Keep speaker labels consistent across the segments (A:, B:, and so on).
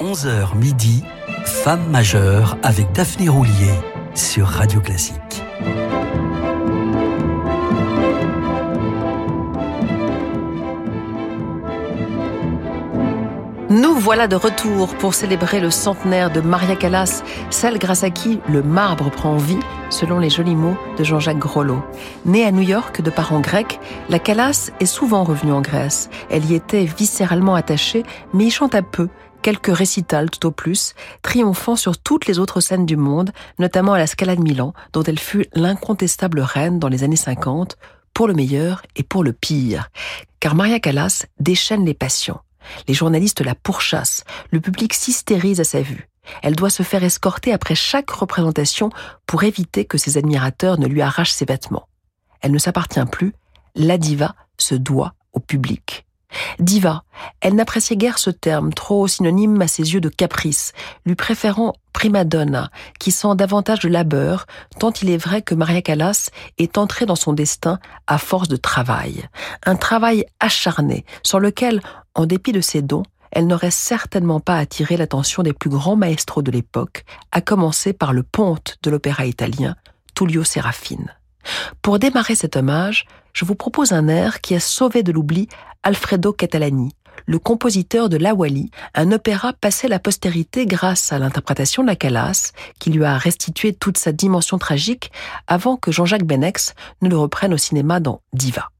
A: 11h midi, Femme majeure avec Daphné Roulier sur Radio Classique.
B: Nous voilà de retour pour célébrer le centenaire de Maria Callas, celle grâce à qui le marbre prend vie, selon les jolis mots de Jean-Jacques Grollo. Née à New York de parents grecs, la Callas est souvent revenue en Grèce. Elle y était viscéralement attachée, mais y chanta peu, quelques récitals tout au plus, triomphant sur toutes les autres scènes du monde, notamment à la Scala de Milan, dont elle fut l'incontestable reine dans les années 50, pour le meilleur et pour le pire. Car Maria Callas déchaîne les passions. Les journalistes la pourchassent, le public s'hystérise à sa vue. Elle doit se faire escorter après chaque représentation pour éviter que ses admirateurs ne lui arrachent ses vêtements. Elle ne s'appartient plus, la diva se doit au public. Diva, elle n'appréciait guère ce terme, trop synonyme à ses yeux de caprice, lui préférant prima donna, qui sent davantage de labeur, tant il est vrai que Maria Callas est entrée dans son destin à force de travail. Un travail acharné, sur lequel, en dépit de ses dons, elle n'aurait certainement pas attiré l'attention des plus grands maestros de l'époque, à commencer par le ponte de l'opéra italien, Tullio Serafine. Pour démarrer cet hommage, je vous propose un air qui a sauvé de l'oubli Alfredo Catalani, le compositeur de L'Awali, un opéra passé à la postérité grâce à l'interprétation de la Calas, qui lui a restitué toute sa dimension tragique avant que Jean-Jacques Benex ne le reprenne au cinéma dans Diva.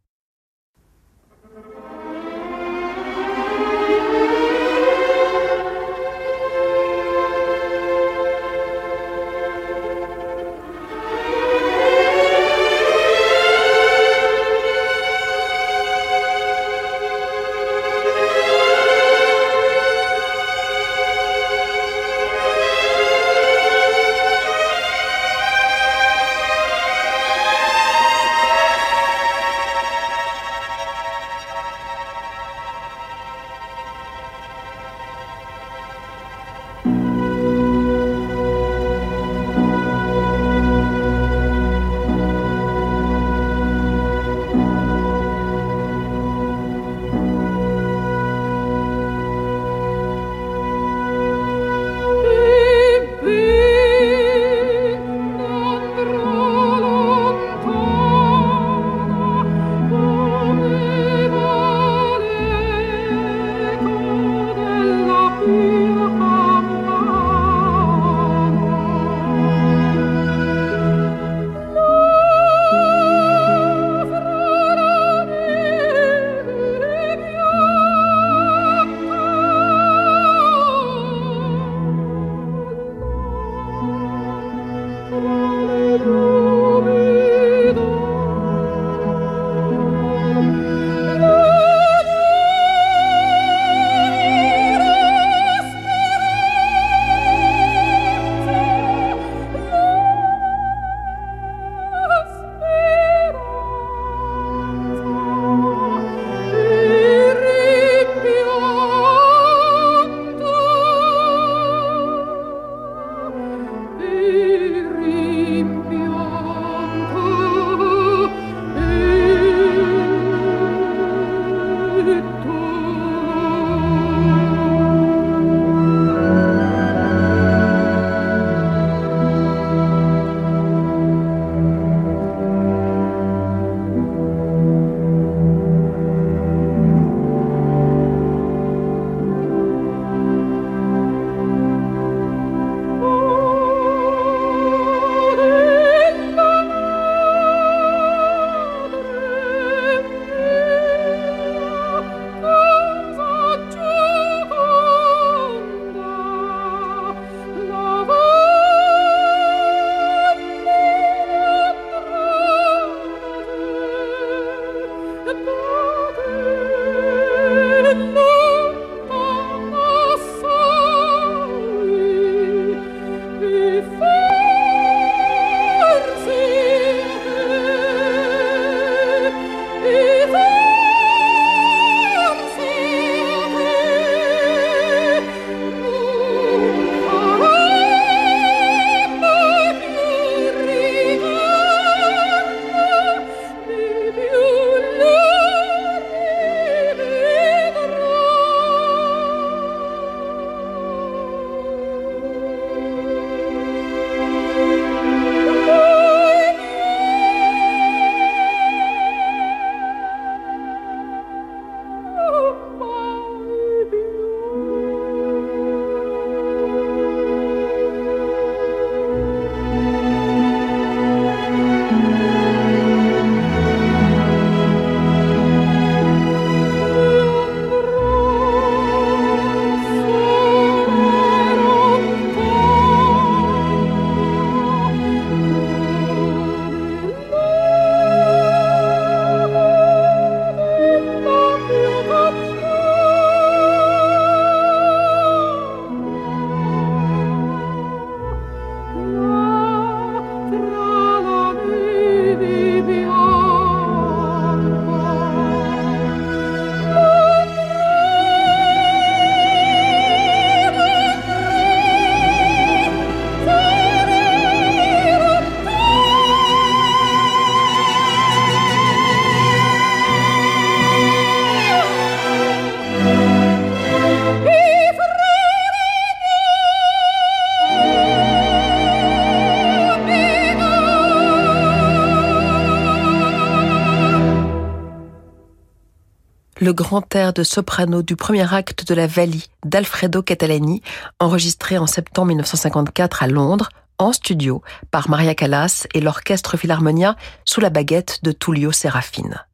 B: Le grand air de soprano du premier acte de La Vallie d'Alfredo Catalani, enregistré en septembre 1954 à Londres, en studio, par Maria Callas et l'Orchestre Philharmonia sous la baguette de Tullio Serafine.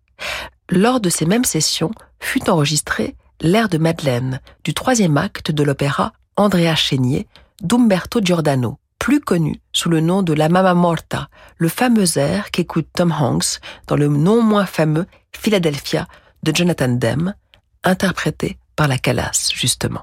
B: Lors de ces mêmes sessions fut enregistré l'air de Madeleine du troisième acte de l'opéra Andrea Chénier d'Umberto Giordano, plus connu sous le nom de La Mama Morta, le fameux air qu'écoute Tom Hanks dans le non moins fameux Philadelphia de Jonathan Demme, interprété par la Calas, justement.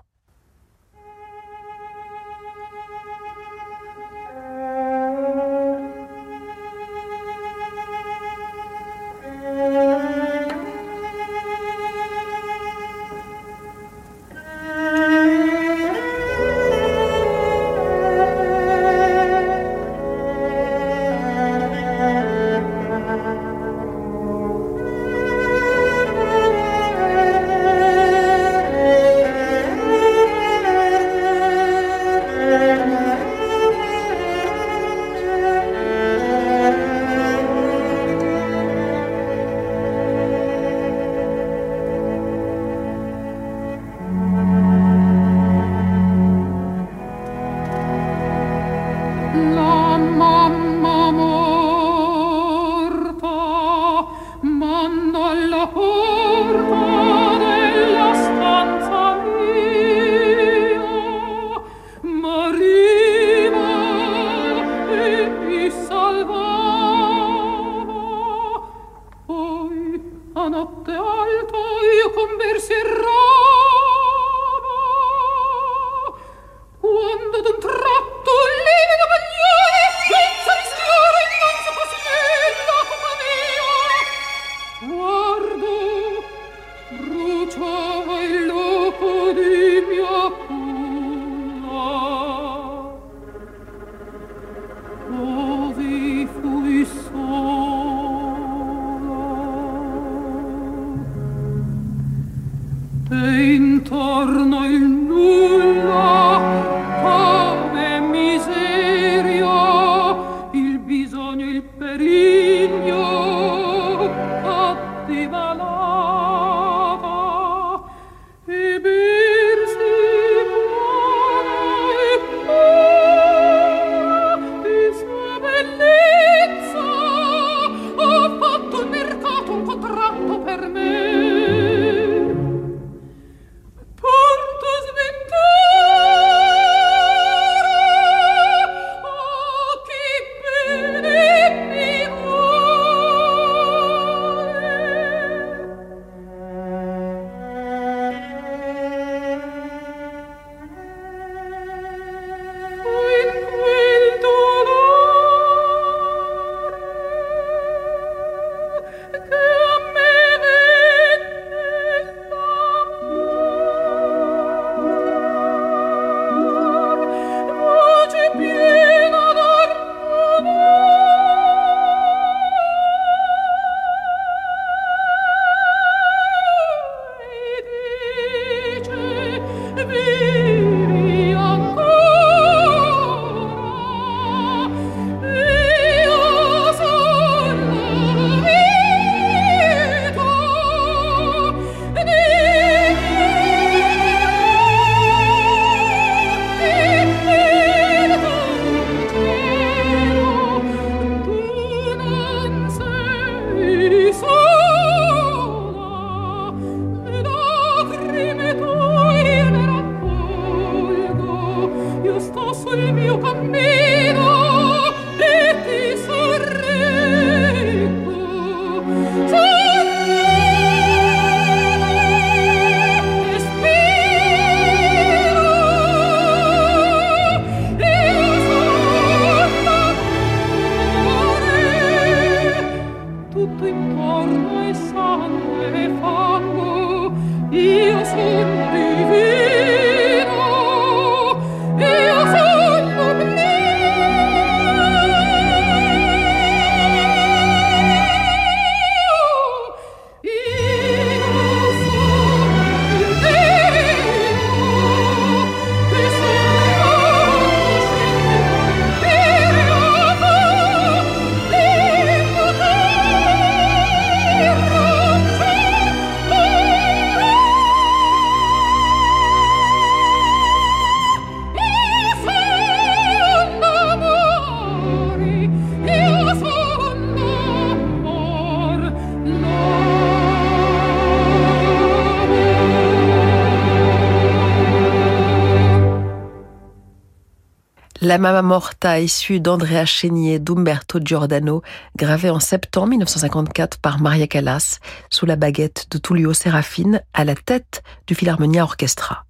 B: La Mama Morta, issue d'Andrea Chénier d'Umberto Giordano, gravée en septembre 1954 par Maria Callas, sous la baguette de Tullio Serafine, à la tête du Philharmonia Orchestra.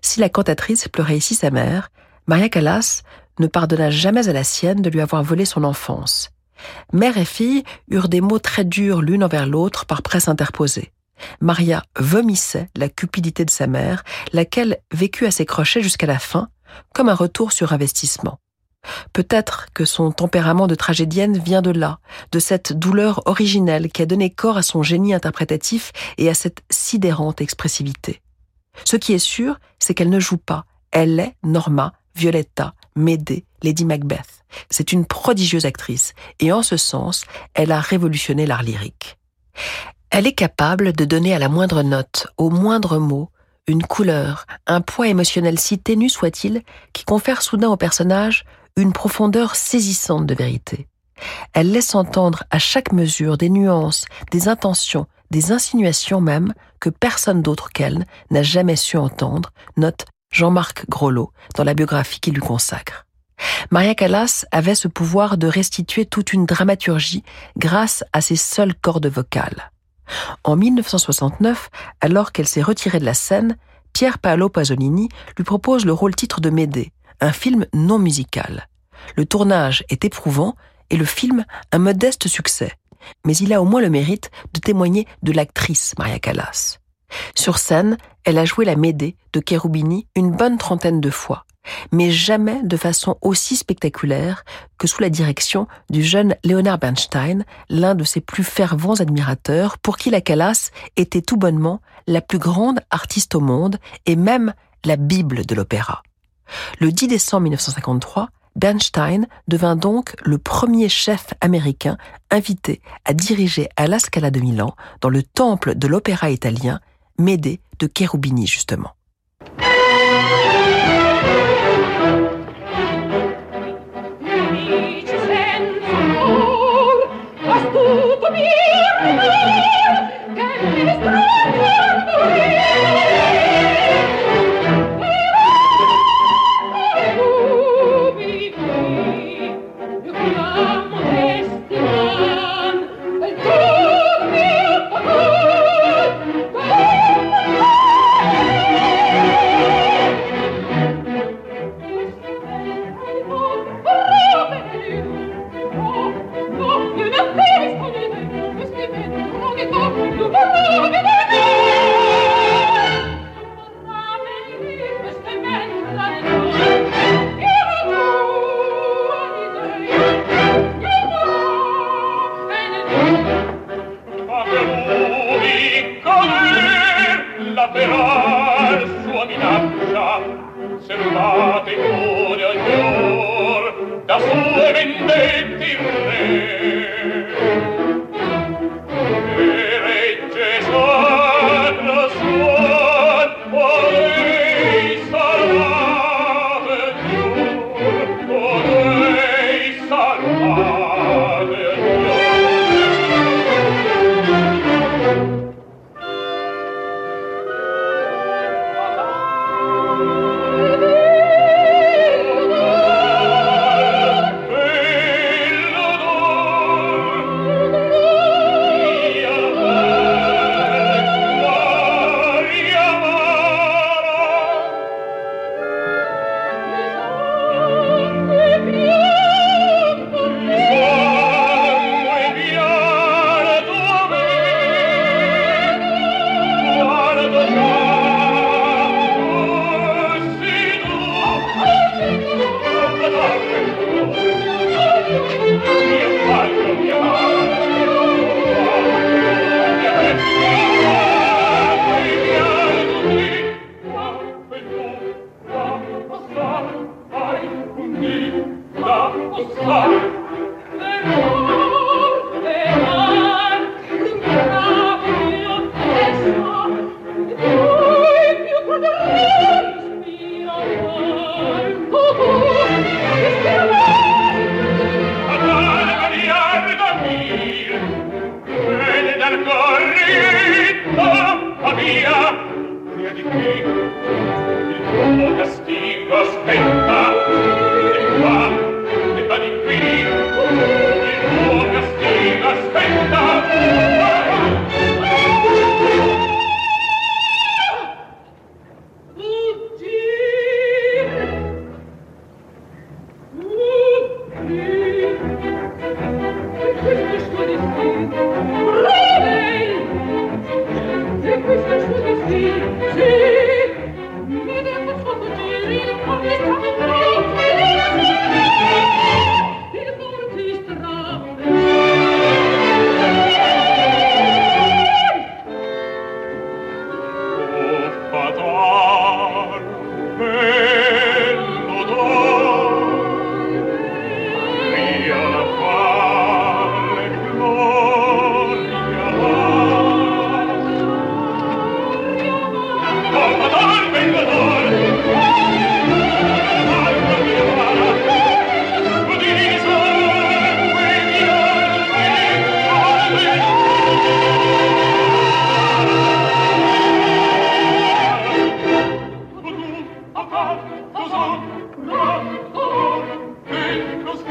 B: Si la cantatrice pleurait ici sa mère, Maria Callas ne pardonna jamais à la sienne de lui avoir volé son enfance. Mère et fille eurent des mots très durs l'une envers l'autre par presse interposée. Maria vomissait la cupidité de sa mère, laquelle vécut à ses crochets jusqu'à la fin, comme un retour sur investissement. Peut-être que son tempérament de tragédienne vient de là, de cette douleur originelle qui a donné corps à son génie interprétatif et à cette sidérante expressivité. Ce qui est sûr, c'est qu'elle ne joue pas. Elle est Norma, Violetta, Médée, Lady Macbeth. C'est une prodigieuse actrice, et en ce sens, elle a révolutionné l'art lyrique. Elle est capable de donner à la moindre note, au moindre mot, une couleur, un poids émotionnel si ténu soit-il, qui confère soudain au personnage une profondeur saisissante de vérité. Elle laisse entendre à chaque mesure des nuances, des intentions, des insinuations même que personne d'autre qu'elle n'a jamais su entendre, note Jean-Marc Grolot dans la biographie qu'il lui consacre. Maria Callas avait ce pouvoir de restituer toute une dramaturgie grâce à ses seules cordes vocales. En 1969, alors qu'elle s'est retirée de la scène, Pierre Paolo Pasolini lui propose le rôle titre de Médée, un film non musical. Le tournage est éprouvant et le film un modeste succès, mais il a au moins le mérite de témoigner de l'actrice Maria Callas. Sur scène, elle a joué la Médée de Cherubini une bonne trentaine de fois, mais jamais de façon aussi spectaculaire que sous la direction du jeune Leonard Bernstein, l'un de ses plus fervents admirateurs, pour qui la Callas était tout bonnement la plus grande artiste au monde et même la Bible de l'opéra. Le 10 décembre 1953, Bernstein devint donc le premier chef américain invité à diriger à la Scala de Milan, dans le temple de l'opéra italien, Médée de Cherubini justement.
C: Get di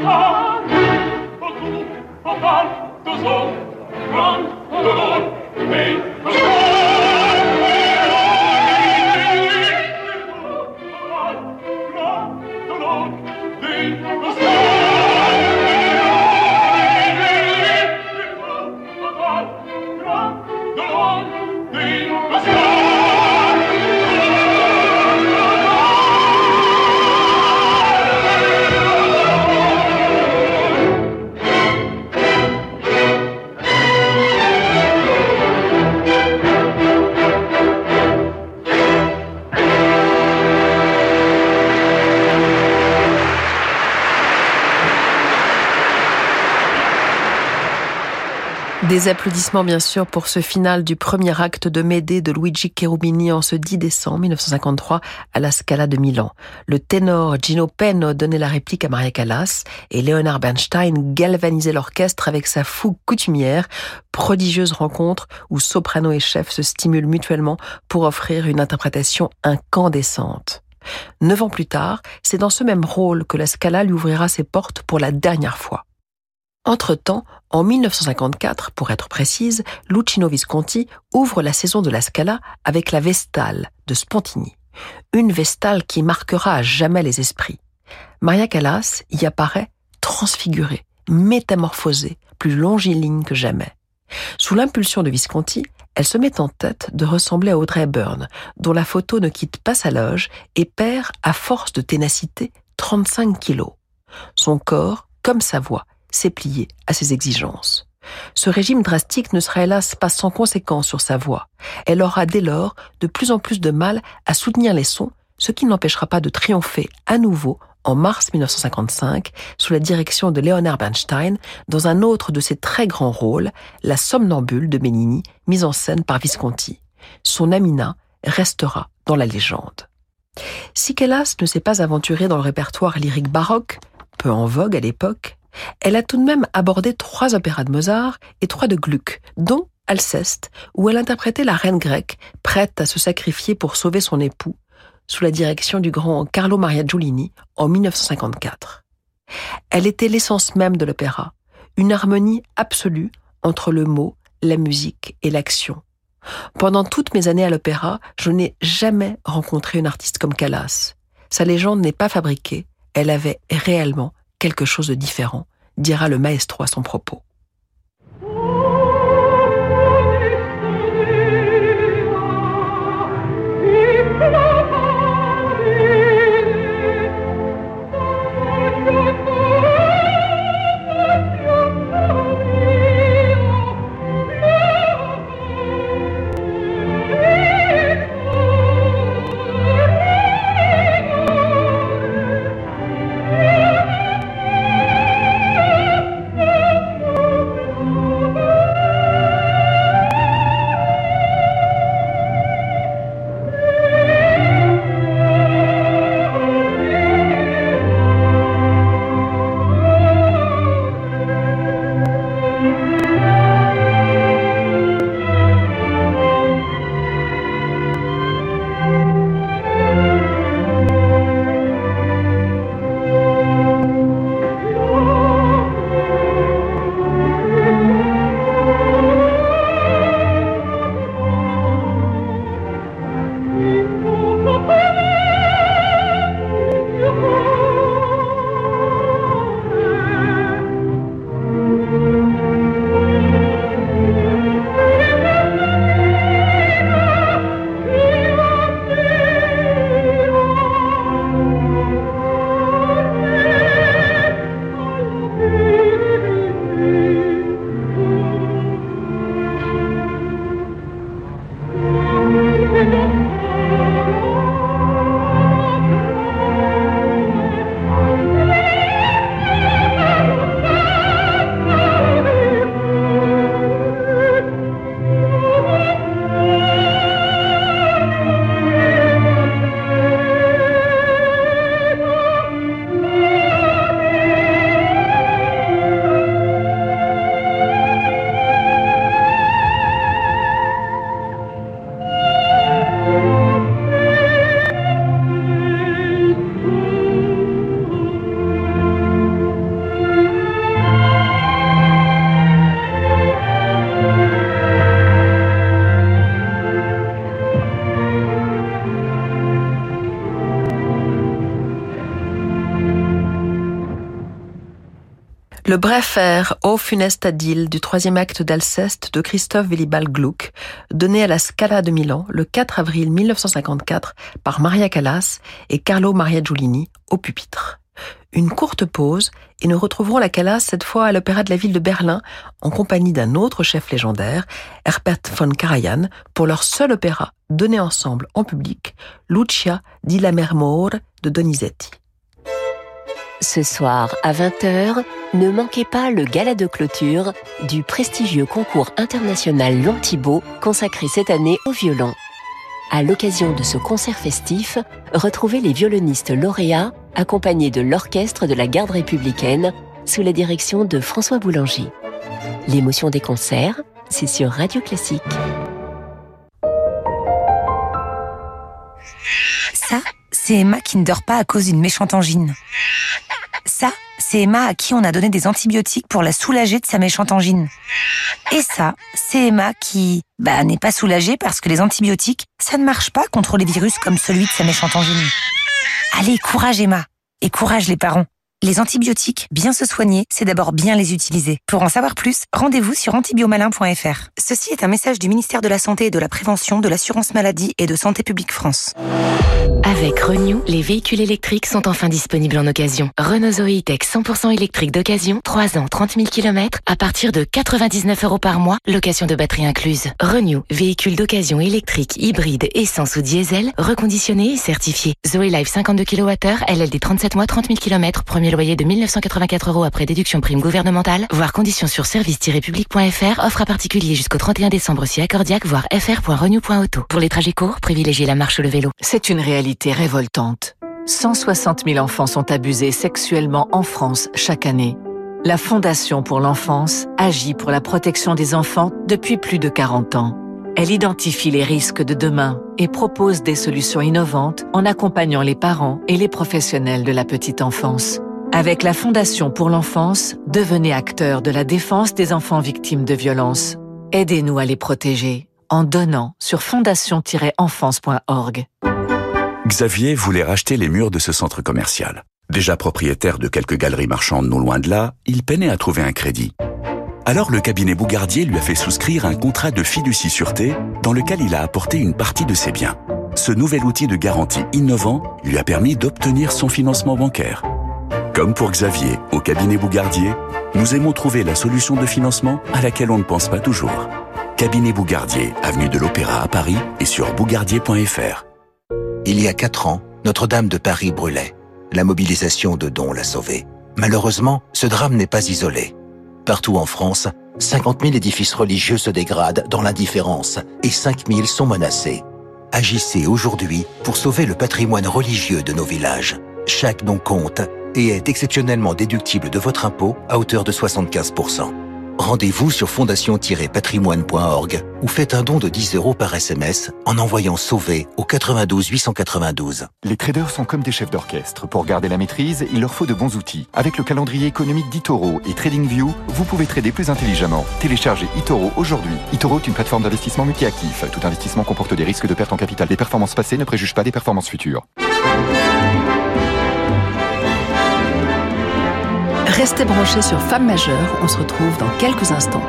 C: Gott, o du, o Gott,
B: du Sohn, Applaudissements bien sûr pour ce final du premier acte de Médée de Luigi Cherubini en ce 10 décembre 1953 à la Scala de Milan. Le ténor Gino Penno donnait la réplique à Maria Callas et Leonard Bernstein galvanisait l'orchestre avec sa fougue coutumière, prodigieuse rencontre où soprano et chef se stimulent mutuellement pour offrir une interprétation incandescente. Neuf ans plus tard, c'est dans ce même rôle que la Scala lui ouvrira ses portes pour la dernière fois. Entre-temps, en 1954, pour être précise, Lucino Visconti ouvre la saison de la Scala avec la Vestale de Spontini. Une Vestale qui marquera à jamais les esprits. Maria Callas y apparaît transfigurée, métamorphosée, plus longiligne que jamais. Sous l'impulsion de Visconti, elle se met en tête de ressembler à Audrey Byrne, dont la photo ne quitte pas sa loge et perd, à force de ténacité, 35 kilos. Son corps, comme sa voix, s'est plié à ses exigences. Ce régime drastique ne sera hélas pas sans conséquence sur sa voix. Elle aura dès lors de plus en plus de mal à soutenir les sons, ce qui n'empêchera pas de triompher à nouveau en mars 1955 sous la direction de Leonard Bernstein dans un autre de ses très grands rôles, La Somnambule de Benigni, mise en scène par Visconti. Son Amina restera dans la légende. Si Kellas ne s'est pas aventurée dans le répertoire lyrique baroque, peu en vogue à l'époque, elle a tout de même abordé trois opéras de Mozart et trois de Gluck, dont Alceste, où elle interprétait la reine grecque, prête à se sacrifier pour sauver son époux, sous la direction du grand Carlo Maria Giulini en 1954. Elle était l'essence même de l'opéra, une harmonie absolue entre le mot, la musique et l'action. Pendant toutes mes années à l'opéra, je n'ai jamais rencontré une artiste comme Callas. Sa légende n'est pas fabriquée, elle avait réellement quelque chose de différent, dira le maestro à son propos. Le bref air Au funeste Adil du troisième acte d'Alceste de Christophe Willibald Gluck, donné à la Scala de Milan le 4 avril 1954 par Maria Callas et Carlo Maria Giulini au pupitre. Une courte pause et nous retrouverons la Callas cette fois à l'Opéra de la ville de Berlin en compagnie d'un autre chef légendaire, Herbert von Karajan, pour leur seul opéra donné ensemble en public, Lucia di la Mermore de Donizetti.
D: Ce soir à 20h, ne manquez pas le gala de clôture du prestigieux concours international Lantibo consacré cette année au violon. À l'occasion de ce concert festif, retrouvez les violonistes lauréats accompagnés de l'orchestre de la garde républicaine sous la direction de François Boulanger. L'émotion des concerts, c'est sur Radio Classique.
E: Ça, c'est Emma qui ne dort pas à cause d'une méchante angine. Ça, c'est Emma à qui on a donné des antibiotiques pour la soulager de sa méchante angine. Et ça, c'est Emma qui, bah, n'est pas soulagée parce que les antibiotiques, ça ne marche pas contre les virus comme celui de sa méchante angine. Allez, courage Emma. Et courage les parents. Les antibiotiques, bien se soigner, c'est d'abord bien les utiliser. Pour en savoir plus, rendez-vous sur antibiomalin.fr. Ceci est un message du ministère de la Santé et de la Prévention, de l'Assurance Maladie et de Santé Publique France.
D: Avec Renew, les véhicules électriques sont enfin disponibles en occasion. Renault Zoe Tech 100% électrique d'occasion, 3 ans, 30 000 km, à partir de 99 euros par mois, location de batterie incluse. Renew, véhicule d'occasion électrique, hybride, essence ou diesel, reconditionné et certifié. Zoe Life 52 kWh, LLD 37 mois, 30 000 km, premier loyer de 1984 euros après déduction prime gouvernementale, voire conditions sur service-public.fr, offre à particulier jusqu'au 31 décembre si accordiaque, voire fr.renew.auto. Pour les trajets courts, privilégiez la marche ou le vélo.
F: C'est une réalité révoltante. 160 000 enfants sont abusés sexuellement en France chaque année. La Fondation pour l'enfance agit pour la protection des enfants depuis plus de 40 ans. Elle identifie les risques de demain et propose des solutions innovantes en accompagnant les parents et les professionnels de la petite enfance. Avec la Fondation pour l'enfance, devenez acteur de la défense des enfants victimes de violences. Aidez-nous à les protéger en donnant sur fondation-enfance.org.
G: Xavier voulait racheter les murs de ce centre commercial. Déjà propriétaire de quelques galeries marchandes non loin de là, il peinait à trouver un crédit. Alors le cabinet Bougardier lui a fait souscrire un contrat de fiducie sûreté dans lequel il a apporté une partie de ses biens. Ce nouvel outil de garantie innovant lui a permis d'obtenir son financement bancaire. Comme pour Xavier au cabinet Bougardier, nous aimons trouver la solution de financement à laquelle on ne pense pas toujours. Cabinet Bougardier, avenue de l'Opéra à Paris et sur bougardier.fr.
H: Il y a quatre ans, Notre-Dame de Paris brûlait. La mobilisation de dons l'a sauvée. Malheureusement, ce drame n'est pas isolé. Partout en France, 50 000 édifices religieux se dégradent dans l'indifférence et 5 000 sont menacés. Agissez aujourd'hui pour sauver le patrimoine religieux de nos villages. Chaque don compte et est exceptionnellement déductible de votre impôt à hauteur de 75%. Rendez-vous sur fondation-patrimoine.org ou faites un don de 10 euros par SMS en envoyant Sauver au 92 892.
I: Les traders sont comme des chefs d'orchestre. Pour garder la maîtrise, il leur faut de bons outils. Avec le calendrier économique d'Itoro et TradingView, vous pouvez trader plus intelligemment. Téléchargez Itoro aujourd'hui. Itoro est une plateforme d'investissement multi-actif. Tout investissement comporte des risques de perte en capital. Les performances passées ne préjugent pas des performances futures.
B: Restez branchés sur Femmes majeures, on se retrouve dans quelques instants.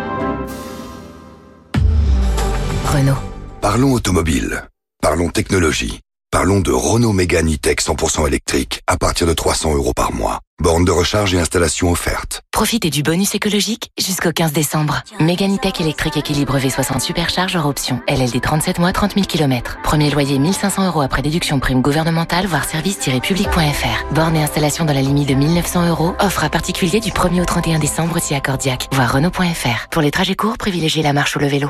D: Renault.
J: Parlons automobile. Parlons technologie. Parlons de Renault Mégane E-Tech 100% électrique à partir de 300 euros par mois. Borne de recharge et installation offerte.
D: Profitez du bonus écologique jusqu'au 15 décembre. Mégane E-Tech électrique équilibre V60 supercharge hors option. LLD 37 mois, 30 000 km. Premier loyer 1500 euros après déduction prime gouvernementale, voire service-public.fr. Borne et installation dans la limite de 1900 euros. Offre à particulier du 1er au 31 décembre si accordiaque. Voir Renault.fr. Pour les trajets courts, privilégiez la marche ou le vélo.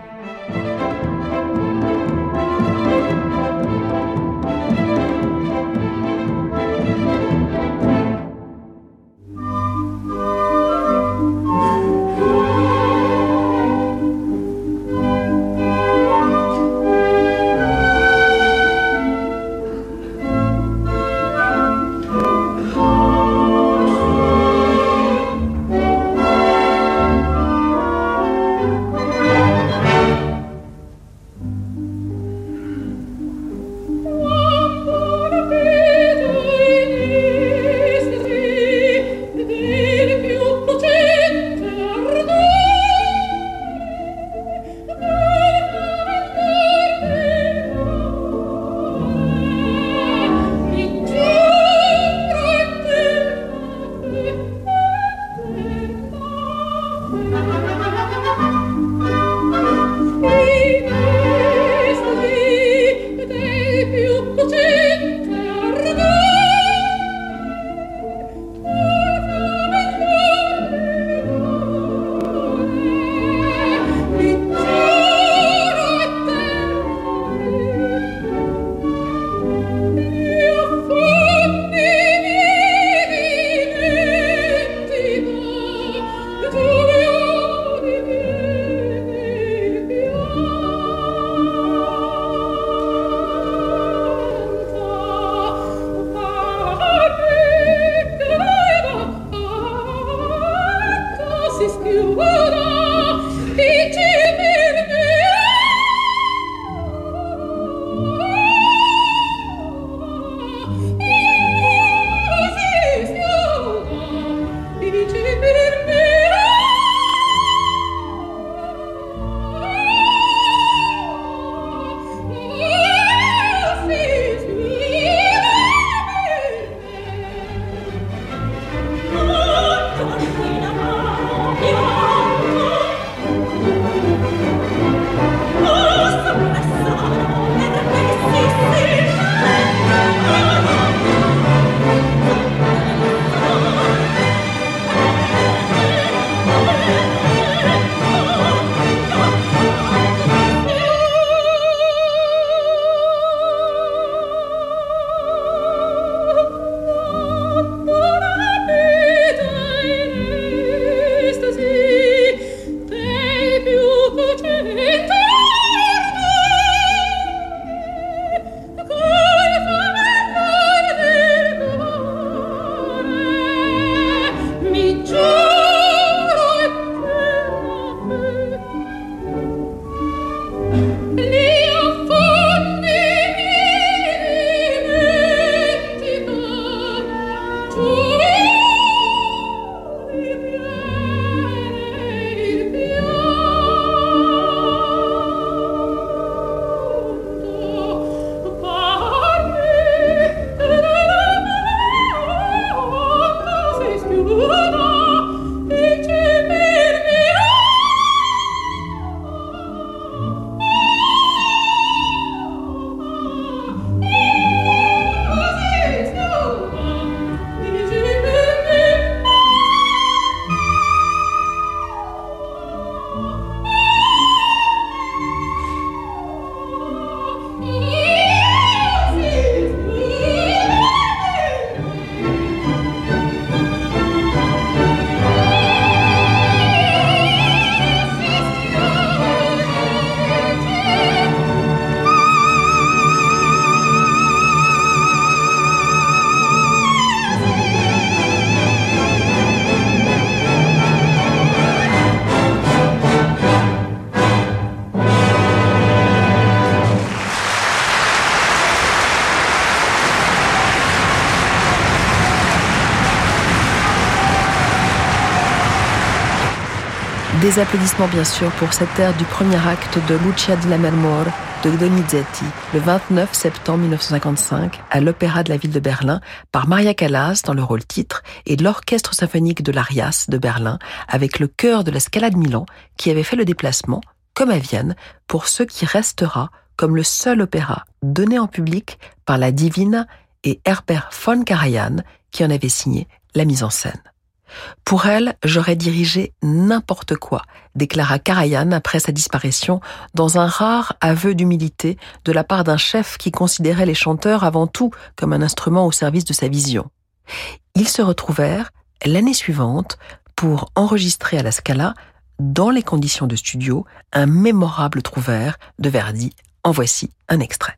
B: Des applaudissements bien sûr pour cette air du premier acte de Lucia di Lammermoor de Donizetti le 29 septembre 1955 à l'Opéra de la ville de Berlin par Maria Callas dans le rôle titre et l'Orchestre symphonique de l'Arias de Berlin avec le chœur de la de Milan qui avait fait le déplacement, comme à Vienne, pour ce qui restera comme le seul opéra donné en public par la divine et Herbert von Karajan qui en avait signé la mise en scène. Pour elle, j'aurais dirigé n'importe quoi, déclara Karajan après sa disparition, dans un rare aveu d'humilité de la part d'un chef qui considérait les chanteurs avant tout comme un instrument au service de sa vision. Ils se retrouvèrent l'année suivante pour enregistrer à la Scala, dans les conditions de studio, un mémorable trouvère de Verdi. En voici un extrait.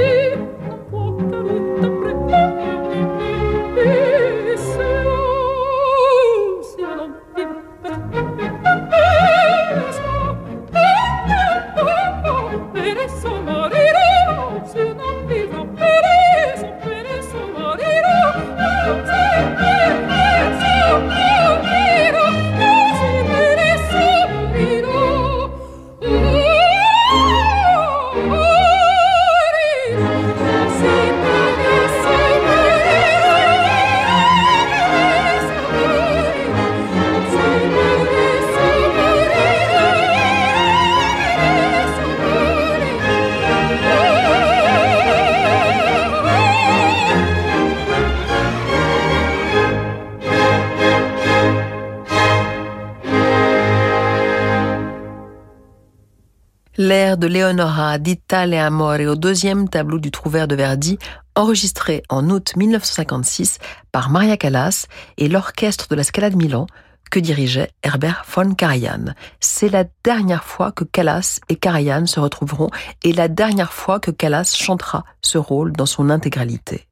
K: De Leonora d'Itale Amore au deuxième tableau du Trouvert de Verdi, enregistré en août 1956 par Maria Callas et l'orchestre de la Scala de Milan que dirigeait Herbert von Karajan. C'est la dernière fois que Callas et Karajan se retrouveront et la dernière fois que Callas chantera ce rôle dans son intégralité.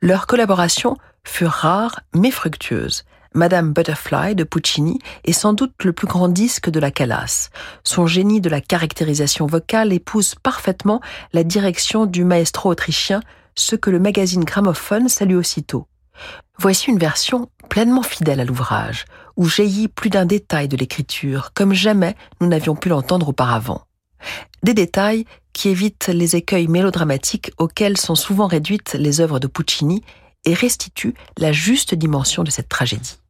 K: Leur collaboration fut rare mais fructueuse. Madame Butterfly de Puccini est sans doute le plus grand disque de la Callas. Son génie de la caractérisation vocale épouse parfaitement la direction du maestro autrichien, ce que le magazine Gramophone salue aussitôt. Voici une version pleinement fidèle à l'ouvrage, où jaillit plus d'un détail de l'écriture, comme jamais nous n'avions pu l'entendre auparavant. Des détails qui évitent les écueils mélodramatiques auxquels sont souvent réduites les œuvres de Puccini et restituent la juste dimension de cette tragédie.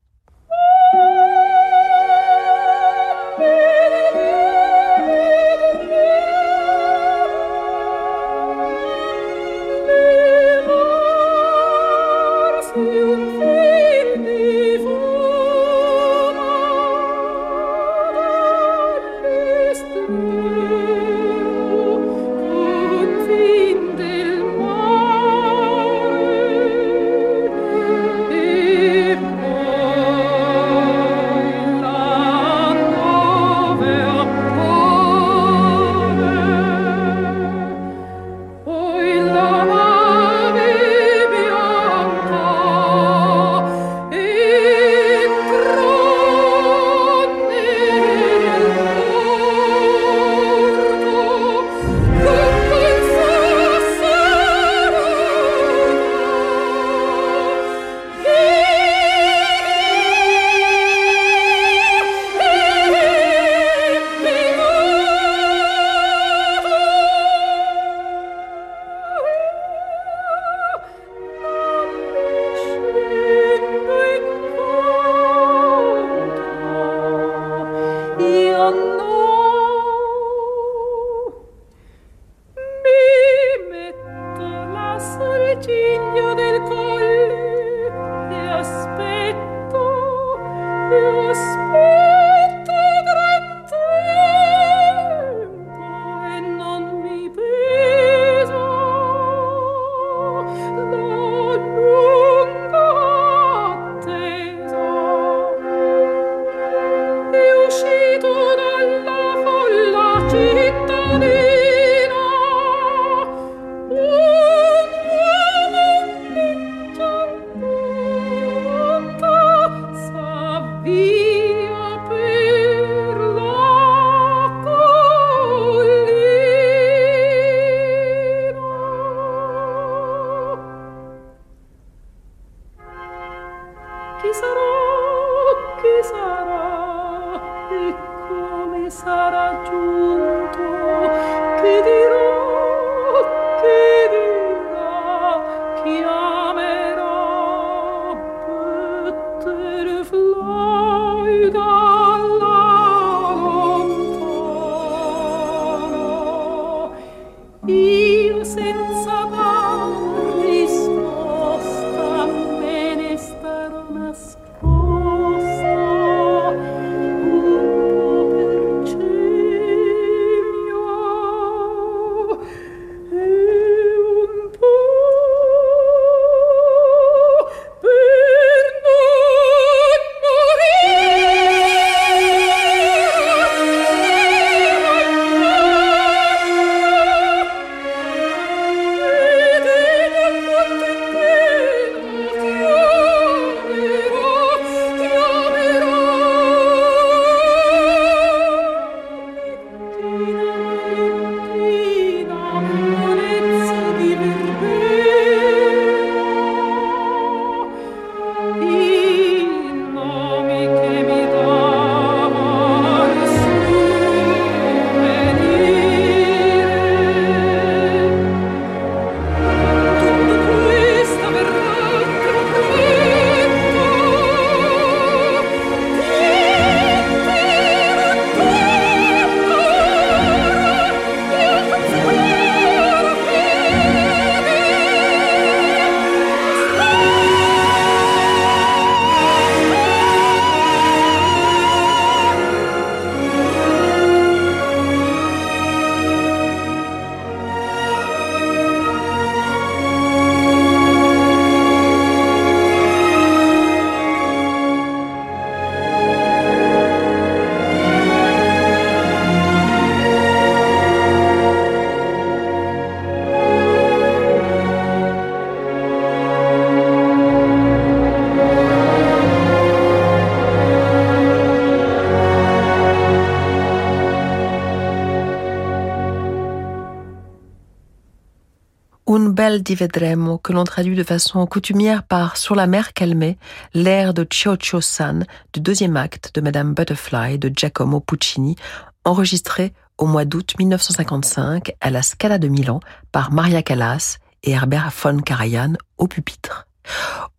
B: Que l'on traduit de façon coutumière par Sur la mer calmée, l'air de Cho San du deuxième acte de Madame Butterfly de Giacomo Puccini, enregistré au mois d'août 1955 à la Scala de Milan par Maria Callas et Herbert von Karajan au pupitre.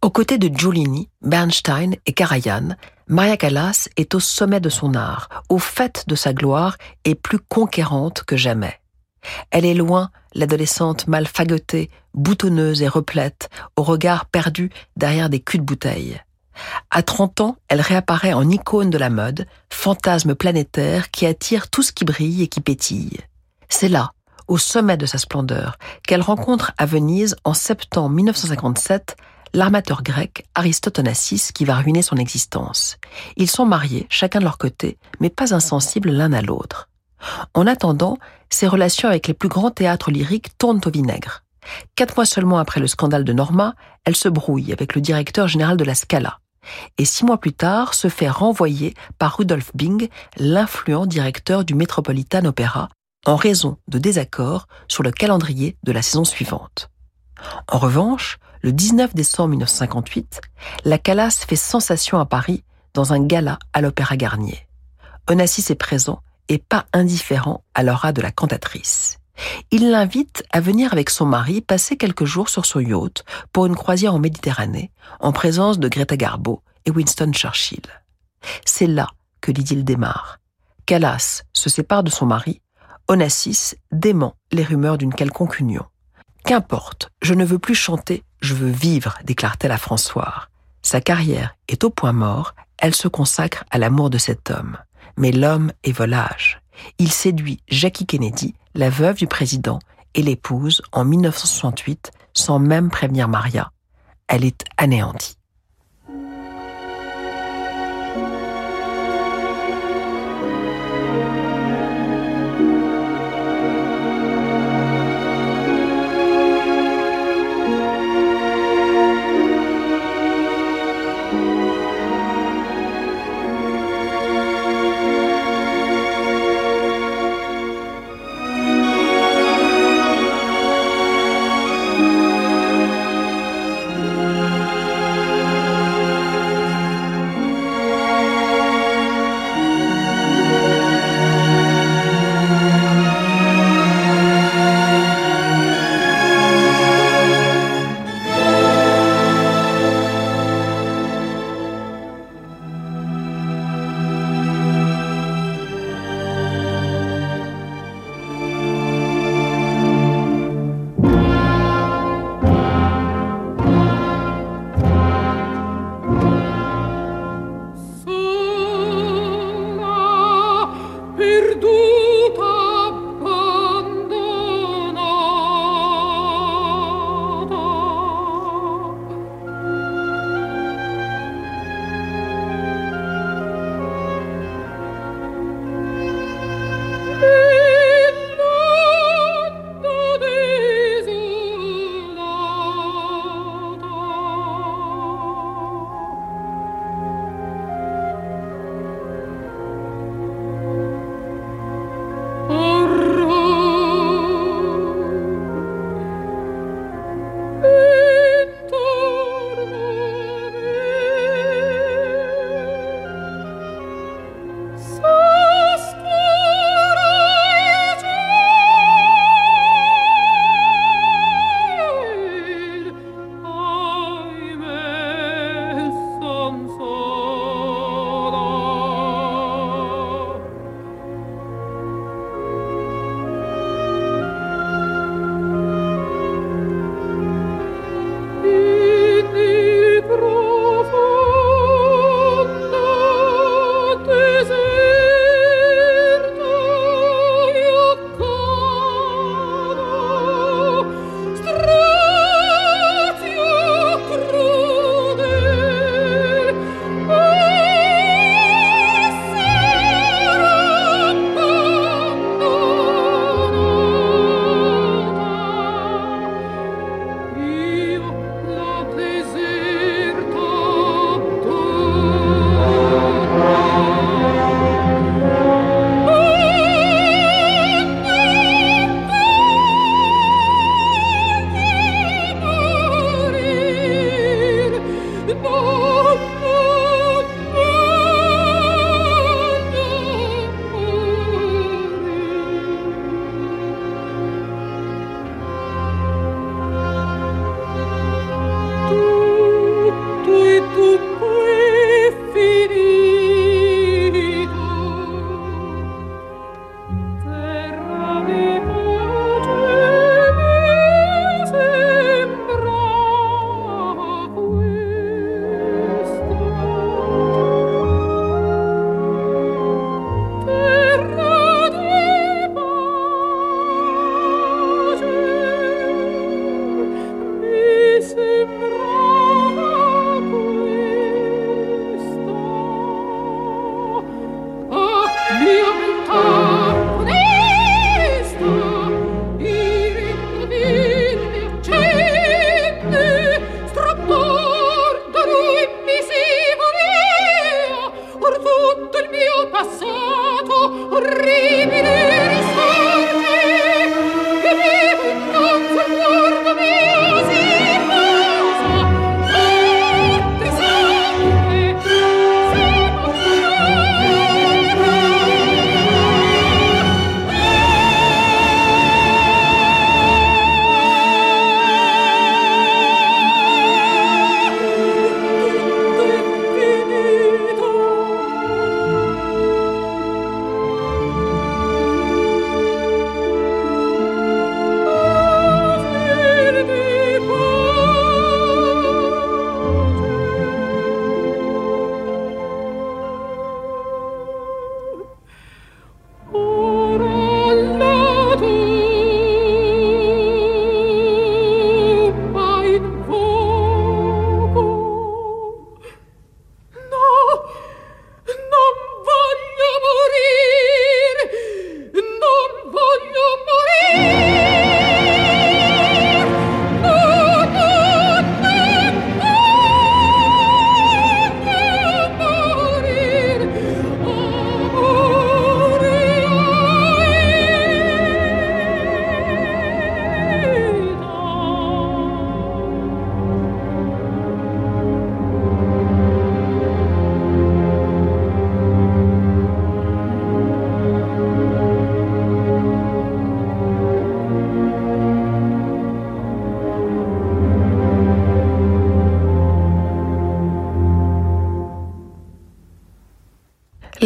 B: Aux côtés de Giulini, Bernstein et Karajan, Maria Callas est au sommet de son art, au fait de sa gloire et plus conquérante que jamais. Elle est loin l'adolescente mal fagotée, boutonneuse et replète, au regard perdu derrière des culs de bouteille. À 30 ans, elle réapparaît en icône de la mode, fantasme planétaire qui attire tout ce qui brille et qui pétille. C'est là, au sommet de sa splendeur, qu'elle rencontre à Venise en septembre 1957 l'armateur grec Aristote Onassis qui va ruiner son existence. Ils sont mariés, chacun de leur côté, mais pas insensibles l'un à l'autre. En attendant, ses relations avec les plus grands théâtres lyriques tournent au vinaigre. Quatre mois seulement après le scandale de Norma, elle se brouille avec le directeur général de la Scala. Et six mois plus tard, se fait renvoyer par Rudolf Bing, l'influent directeur du Metropolitan Opera, en raison de désaccords sur le calendrier de la saison suivante. En revanche, le 19 décembre 1958, la Calas fait sensation à Paris dans un gala à l'Opéra Garnier. Onassis est présent et pas indifférent à l'aura de la cantatrice. Il l'invite à venir avec son mari passer quelques jours sur son yacht pour une croisière en Méditerranée, en présence de Greta Garbo et Winston Churchill. C'est là que l'idylle démarre. Calas se sépare de son mari, Onassis dément les rumeurs d'une quelconque union. Qu'importe, je ne veux plus chanter, je veux vivre, déclare-t-elle à François. Sa carrière est au point mort, elle se consacre à l'amour de cet homme. Mais l'homme est volage. Il séduit Jackie Kennedy, la veuve du président, et l'épouse en 1968 sans même prévenir Maria. Elle est anéantie.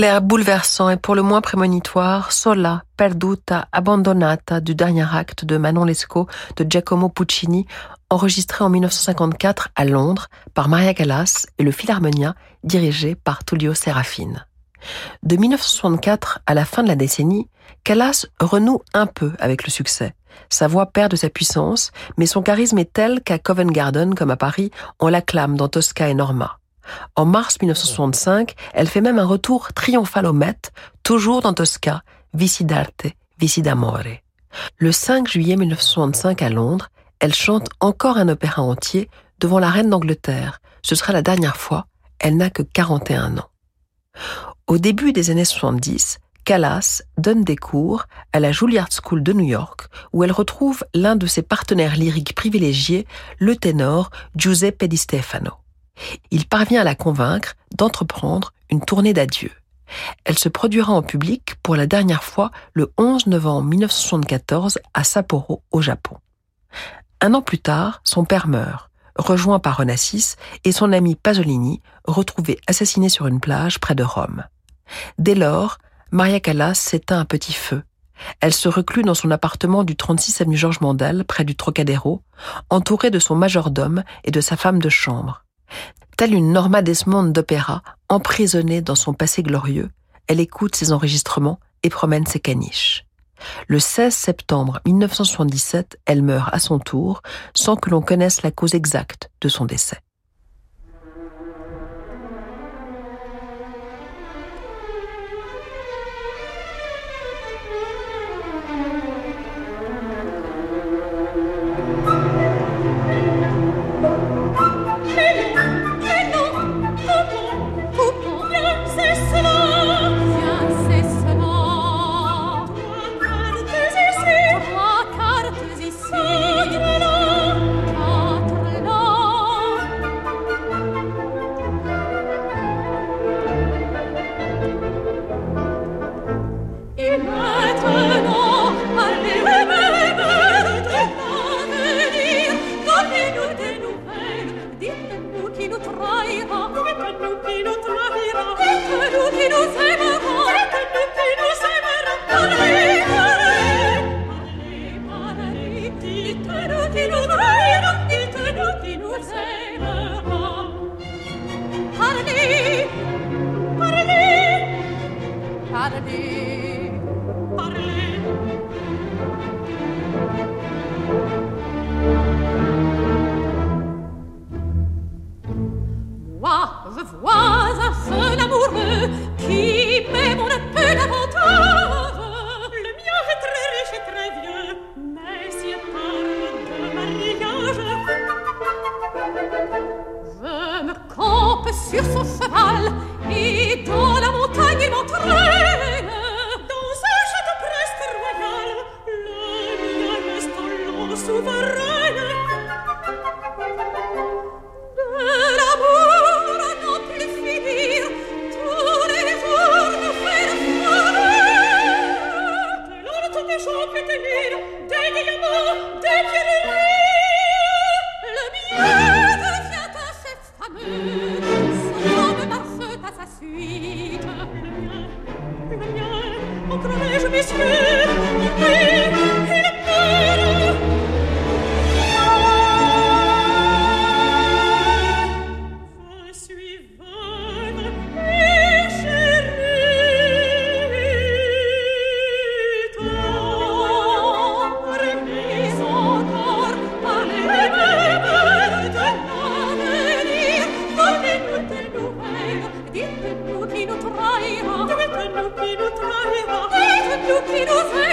B: L'air bouleversant et pour le moins prémonitoire, Sola, perduta, abbandonata du dernier acte de Manon Lescaut de Giacomo Puccini, enregistré en 1954 à Londres par Maria Callas et le Philharmonia dirigé par Tullio Serafine. De 1964 à la fin de la décennie, Callas renoue un peu avec le succès. Sa voix perd de sa puissance, mais son charisme est tel qu'à Covent Garden, comme à Paris, on l'acclame dans Tosca et Norma. En mars 1965, elle fait même un retour triomphal au Met, toujours dans Tosca, Vici d'arte, Vici d'amore. Le 5 juillet 1965 à Londres, elle chante encore un opéra entier devant la reine d'Angleterre. Ce sera la dernière fois, elle n'a que 41 ans. Au début des années 70, Callas donne des cours à la Juilliard School de New York, où elle retrouve l'un de ses partenaires lyriques privilégiés, le ténor Giuseppe Di Stefano. Il parvient à la convaincre d'entreprendre une tournée d'adieu. Elle se produira en public pour la dernière fois le 11 novembre 1974 à Sapporo, au Japon. Un an plus tard, son père meurt, rejoint par Onassis et son ami Pasolini, retrouvé assassiné sur une plage près de Rome. Dès lors, Maria Callas s'éteint un petit feu. Elle se reclut dans son appartement du 36 avenue Georges Mandel, près du Trocadéro, entourée de son majordome et de sa femme de chambre. Telle une Norma Desmond d'opéra, emprisonnée dans son passé glorieux, elle écoute ses enregistrements et promène ses caniches. Le 16 septembre 1977, elle meurt à son tour, sans que l'on connaisse la cause exacte de son décès. più que non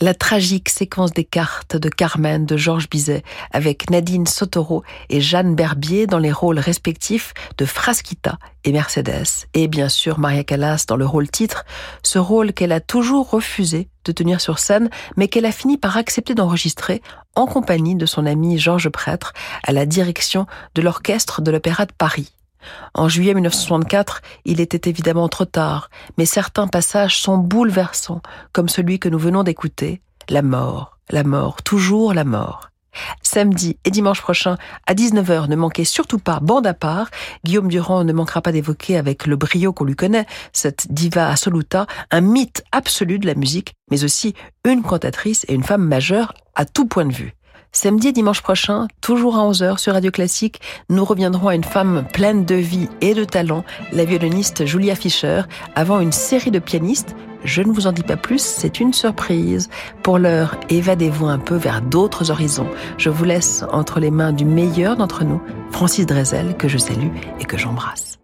B: la tragique séquence des cartes de Carmen de Georges Bizet avec Nadine Sotoro et Jeanne Berbier dans les rôles respectifs de Frasquita et Mercedes et bien sûr Maria Callas dans le rôle titre, ce rôle qu'elle a toujours refusé de tenir sur scène mais qu'elle a fini par accepter d'enregistrer en compagnie de son ami Georges Prêtre à la direction de l'orchestre de l'Opéra de Paris. En juillet 1964, il était évidemment trop tard, mais certains passages sont bouleversants, comme celui que nous venons d'écouter, La mort, la mort, toujours la mort. Samedi et dimanche prochain, à 19h, ne manquez surtout pas Bande à part. Guillaume Durand ne manquera pas d'évoquer avec le brio qu'on lui connaît, cette diva assoluta, un mythe absolu de la musique, mais aussi une cantatrice et une femme majeure à tout point de vue. Samedi et dimanche prochain, toujours à 11h sur Radio Classique, nous reviendrons à une femme pleine de vie et de talent, la violoniste Julia Fischer, avant une série de pianistes. Je ne vous en dis pas plus, c'est une surprise. Pour l'heure, évadez-vous un peu vers d'autres horizons. Je vous laisse entre les mains du meilleur d'entre nous, Francis Drezel, que je salue et que j'embrasse.